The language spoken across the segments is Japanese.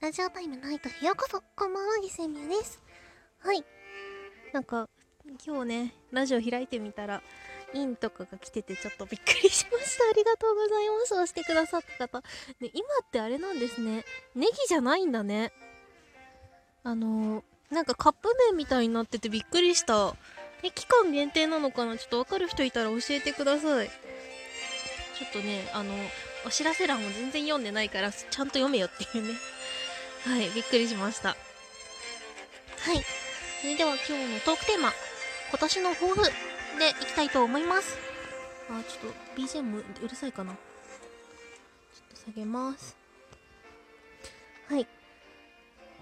ラジオタイムナイトへようこそこんばんは、ギセミヤです。はい。なんか、今日ね、ラジオ開いてみたら、インとかが来ててちょっとびっくりしました。ありがとうございます。押してくださった方。ね、今ってあれなんですね。ネギじゃないんだね。あのー、なんかカップ麺みたいになっててびっくりした。え、期間限定なのかな？ちょっとわかる人いたら教えてください。ちょっとね、あの、お知らせ欄も全然読んでないから、ちゃんと読めよっていうね。はい、びっくりしました。はい。それでは今日のトークテーマ、今年の抱負でいきたいと思います。あ、ちょっと BGM うるさいかな。ちょっと下げます。はい。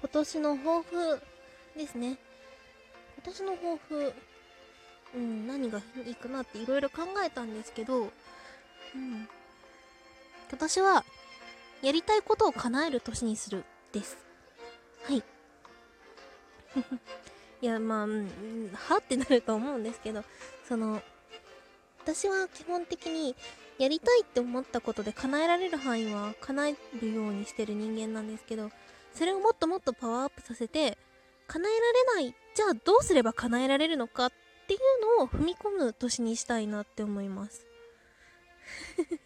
今年の抱負ですね。今年の抱負、うん、何がいいかなっていろいろ考えたんですけど、うん。今年は、やりたいことを叶える年にするです。はい。いや、まあ、うん、はってなると思うんですけど、その、私は基本的にやりたいって思ったことで叶えられる範囲は叶えるようにしてる人間なんですけど、それをもっともっとパワーアップさせて、叶えられない、じゃあどうすれば叶えられるのかっていうのを踏み込む年にしたいなって思います。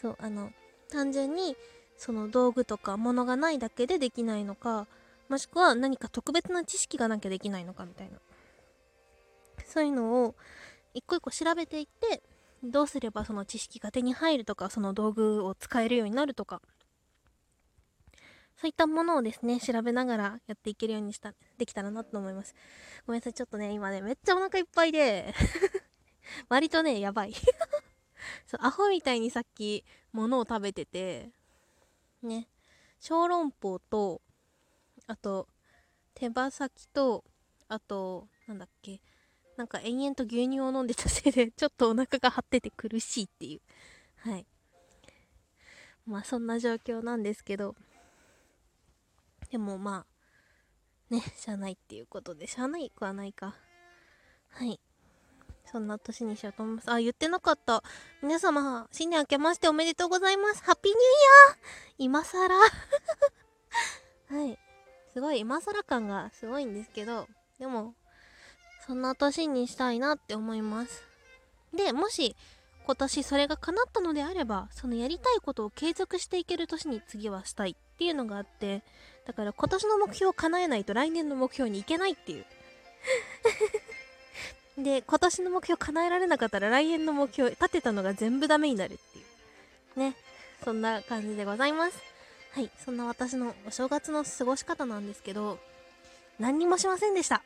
そう、あの、単純にその道具とか物がないだけでできないのか、もしくは何か特別な知識がなきゃできないのかみたいな。そういうのを一個一個調べていって、どうすればその知識が手に入るとか、その道具を使えるようになるとか、そういったものをですね、調べながらやっていけるようにした、できたらなと思います。ごめんなさい、ちょっとね、今ね、めっちゃお腹いっぱいで、割とね、やばい。そう、アホみたいにさっき、物を食べてて、ね、小籠包と、あと、手羽先と、あと、なんだっけ、なんか延々と牛乳を飲んでたせいで、ちょっとお腹が張ってて苦しいっていう。はい。まあ、そんな状況なんですけど、でもまあ、ね、しゃあないっていうことで、しゃあないくはないか。はい。そんな年にしようと思います。あ、言ってなかった。皆様、新年明けましておめでとうございます。ハッピーニューイヤー今更 はい。すごい、今更感がすごいんですけど、でも、そんな年にしたいなって思います。で、もし、今年それが叶ったのであれば、そのやりたいことを継続していける年に次はしたいっていうのがあって、だから今年の目標を叶えないと来年の目標に行けないっていう。で、今年の目標叶えられなかったら来年の目標立てたのが全部ダメになるっていう。ね。そんな感じでございます。はい。そんな私のお正月の過ごし方なんですけど、何にもしませんでした。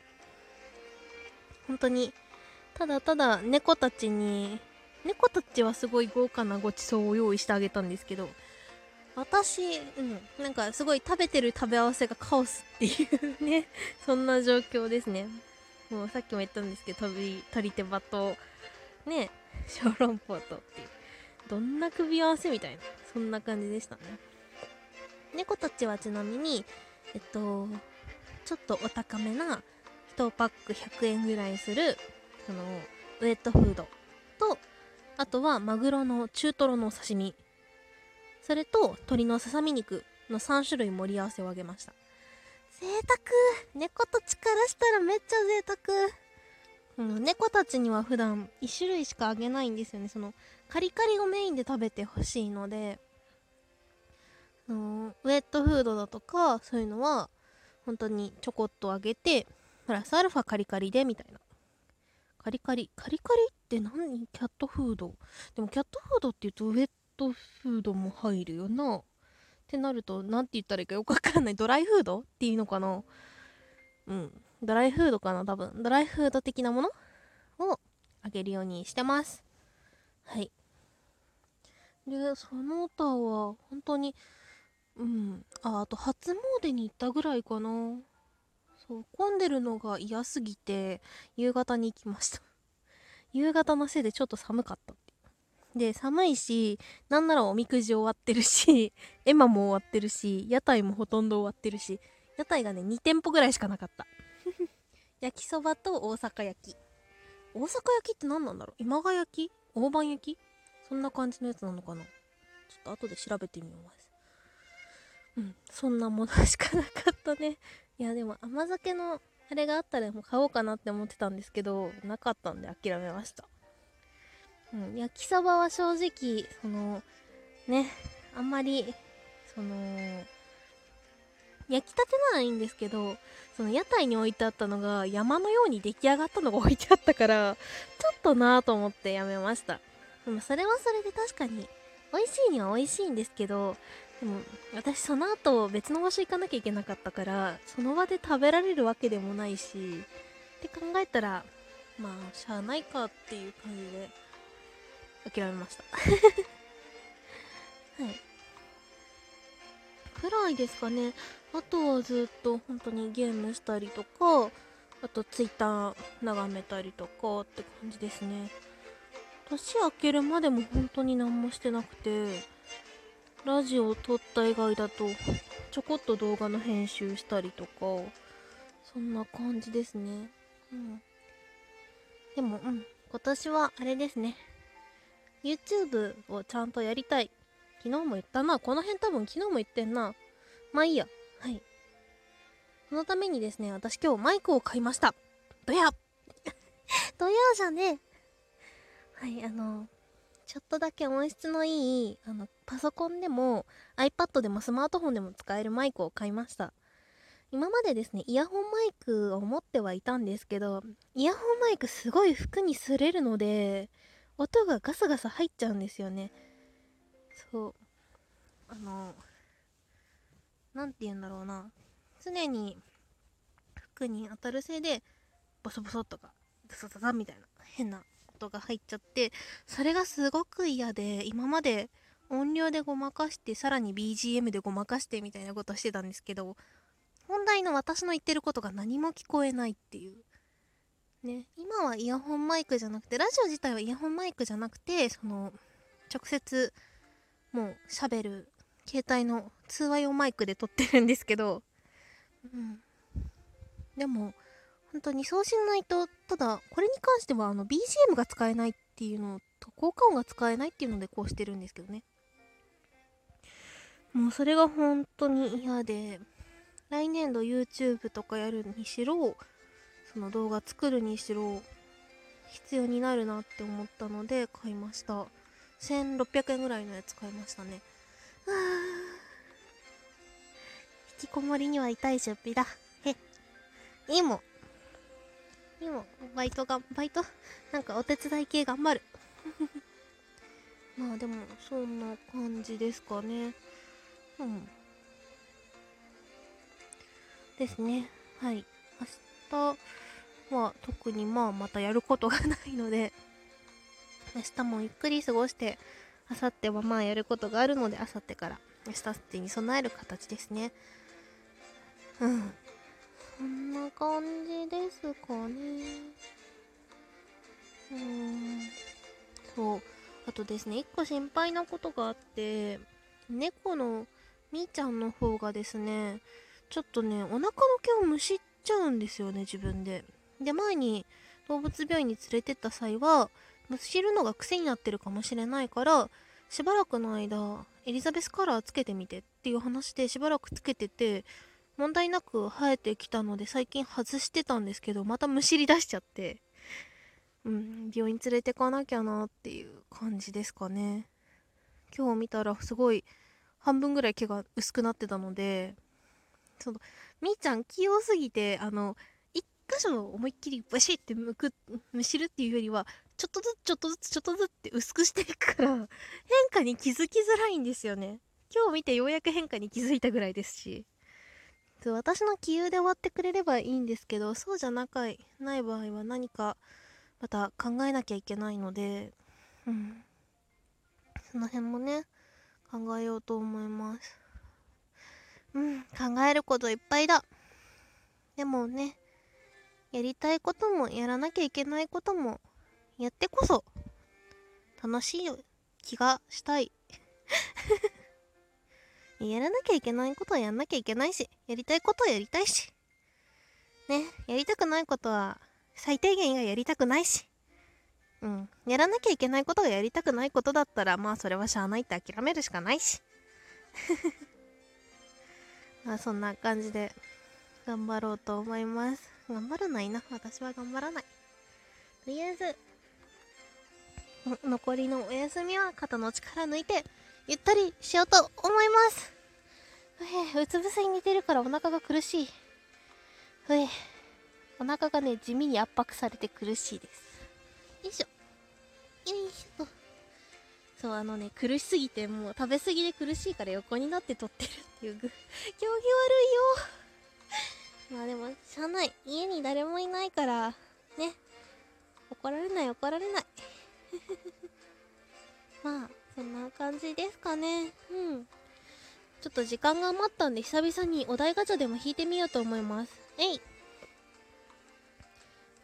本当に、ただただ猫たちに、猫たちはすごい豪華なごちそうを用意してあげたんですけど、私、うん、なんかすごい食べてる食べ合わせがカオスっていうね、そんな状況ですね。もうさっきも言ったんですけど、飛び、鳥手羽と、ね、小籠包とっていう。どんな組み合わせみたいな。そんな感じでしたね。猫たちはちなみに、えっと、ちょっとお高めな、1パック100円ぐらいする、その、ウェットフードと、あとはマグロの中トロのお刺身。それと鶏のささみ肉の3種類盛り合わせをあげました。贅沢猫たちからしたらめっちゃ贅沢うん、猫たちには普段1種類しかあげないんですよね。その、カリカリをメインで食べてほしいので、のウェットフードだとか、そういうのは、本当にちょこっとあげて、プラスアルファカリカリで、みたいな。カリカリ、カリカリって何？キャットフードでもキャットフードって言うとウェットフードも入るよな。ってなると、なんて言ったらいいかよくわかんない。ドライフードっていうのかな？うん。ドライフードかな多分。ドライフード的なものをあげるようにしてます。はい。で、その他は、本当に、うん。あ、あと初詣に行ったぐらいかな。そう、混んでるのが嫌すぎて、夕方に行きました。夕方のせいでちょっと寒かった。で、寒いし、なんならおみくじ終わってるし、エマも終わってるし、屋台もほとんど終わってるし、屋台がね、2店舗ぐらいしかなかった。焼きそばと大阪焼き。大阪焼きって何なんだろう？今川焼き？大判焼き？そんな感じのやつなのかな？ちょっと後で調べてみます。うんそんなものしかなかったねいやでも甘酒のあれがあったらもう買おうかなって思ってたんですけどなかったんで諦めましたうん焼きそばは正直そのねあんまりその焼きたてならいいんですけどその屋台に置いてあったのが山のように出来上がったのが置いてあったからちょっとなぁと思ってやめました。でもそれはそれで確かに美味しいには美味しいんですけどでも私その後別の場所行かなきゃいけなかったからその場で食べられるわけでもないしって考えたらまあしゃあないかっていう感じで。諦めました。はい。くらいですかね。あとはずっと本当にゲームしたりとかあとツイッター眺めたりとかって感じですね。年明けるまでも本当に何もしてなくてラジオを撮った以外だとちょこっと動画の編集したりとかそんな感じですね。うん。でもうん。今年はあれですね。YouTube をちゃんとやりたい。昨日も言ったな。この辺多分昨日も言ってんな。まあいいや。はい。そのためにですね私今日マイクを買いました。どやどやじゃねえ。はいあのちょっとだけ音質のいいあのパソコンでも iPad でもスマートフォンでも使えるマイクを買いました。今までですねイヤホンマイクを持ってはいたんですけどイヤホンマイクすごい服に擦れるので音がガサガサ入っちゃうんですよね。そう。あの何て言うんだろうな。常に服に当たるせいでボソボソとかザザザザみたいな変な音が入っちゃってそれがすごく嫌で今まで音量でごまかしてさらに BGM でごまかしてみたいなことしてたんですけど本来の私の言ってることが何も聞こえないっていう。ね。今はイヤホンマイクじゃなくてラジオ自体はイヤホンマイクじゃなくてその直接もう喋る携帯の通話用マイクで撮ってるんですけどうん。でも本当にそうしないとただこれに関してはあの BGM が使えないっていうのと効果音が使えないっていうのでこうしてるんですけどね。もうそれが本当に嫌で来年度 YouTube とかやるにしろその動画作るにしろ必要になるなって思ったので買いました。1600円ぐらいのやつ買いましたね。あ引きこもりには痛い出費だ。へ。いいも。んいいも。んバイトがバイト？なんかお手伝い系頑張る。まあでもそんな感じですかね。うん。ですね。はい明日は特にまあまたやることがないので 明日もゆっくり過ごして明後日はまあやることがあるので明後日から明日に備える形ですね。うん。こんな感じですかね。うん。そう。あとですね1個心配なことがあって猫のみーちゃんの方がですねちょっとねお腹の毛をむしっちゃうんですよね自分で。で前に動物病院に連れてった際はむしるのが癖になってるかもしれないからしばらくの間エリザベスカラーつけてみてっていう話でしばらくつけてて問題なく生えてきたので最近外してたんですけどまたむしり出しちゃってうん病院連れてかなきゃなっていう感じですかね。今日見たらすごい半分ぐらい毛が薄くなってたのでそのみーちゃん器用すぎてあの一箇所思いっきりバシッてむくむしるっていうよりはちょっとずつちょっとずつちょっとずつって薄くしていくから変化に気づきづらいんですよね。今日見てようやく変化に気づいたぐらいですし。私の気流で終わってくれればいいんですけどそうじゃなかない場合は何かまた考えなきゃいけないのでうん。その辺もね考えようと思います。うん考えることいっぱいだ。でもねやりたいこともやらなきゃいけないこともやってこそ楽しい気がしたい。やらなきゃいけないことはやんなきゃいけないしやりたいことはやりたいし。ねやりたくないことは最低限がやりたくないし。うんやらなきゃいけないことがやりたくないことだったらまあそれはしゃあないって諦めるしかないし。まあそんな感じで頑張ろうと思います。頑張らないな。私は頑張らない。とりあえず残りのお休みは肩の力抜いてゆったりしようと思います。うえうつ伏せに似てるからお腹が苦しい。うえお腹がね地味に圧迫されて苦しいです。よいしょ。よいしょ。とそうあのね苦しすぎてもう食べ過ぎで苦しいから横になって撮ってるっていう行儀 悪いよ。まあでもしゃあない。家に誰もいないからね。怒られない怒られない。まあそんな感じですかね。うん。ちょっと時間が余ったんで久々にお題ガチャでも引いてみようと思います。えい。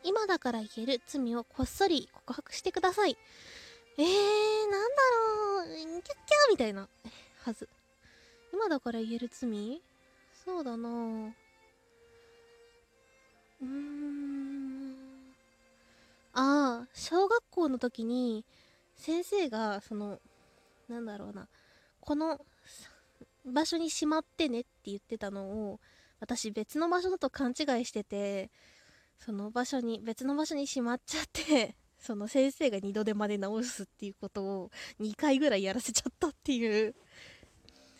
今だから言える罪をこっそり告白してください。えー、なんだろう、キャッキャーみたいな。はず。今だから言える罪？そうだな。うーん。ああ、小学校の時に、先生が、その、なんだろうな、この場所にしまってねって言ってたのを、私別の場所だと勘違いしてて、その場所に、別の場所にしまっちゃってその先生が2度でまで直すっていうことを2回ぐらいやらせちゃったっていう。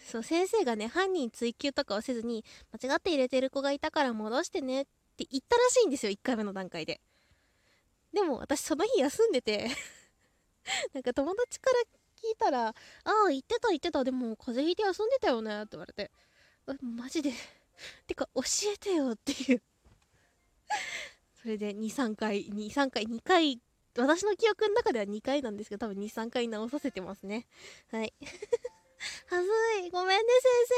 そう先生がね犯人追及とかをせずに間違って入れてる子がいたから戻してねって言ったらしいんですよ1回目の段階で。でも私その日休んでて なんか友達から聞いたら「ああ言ってた言ってた。でも風邪ひいて休んでたよね」って言われて。マジで。てか教えてよっていう。それで23回23回2回私の記憶の中では2回なんですけど、多分2、3回直させてますね。はい。はずい。ごめんね、先生。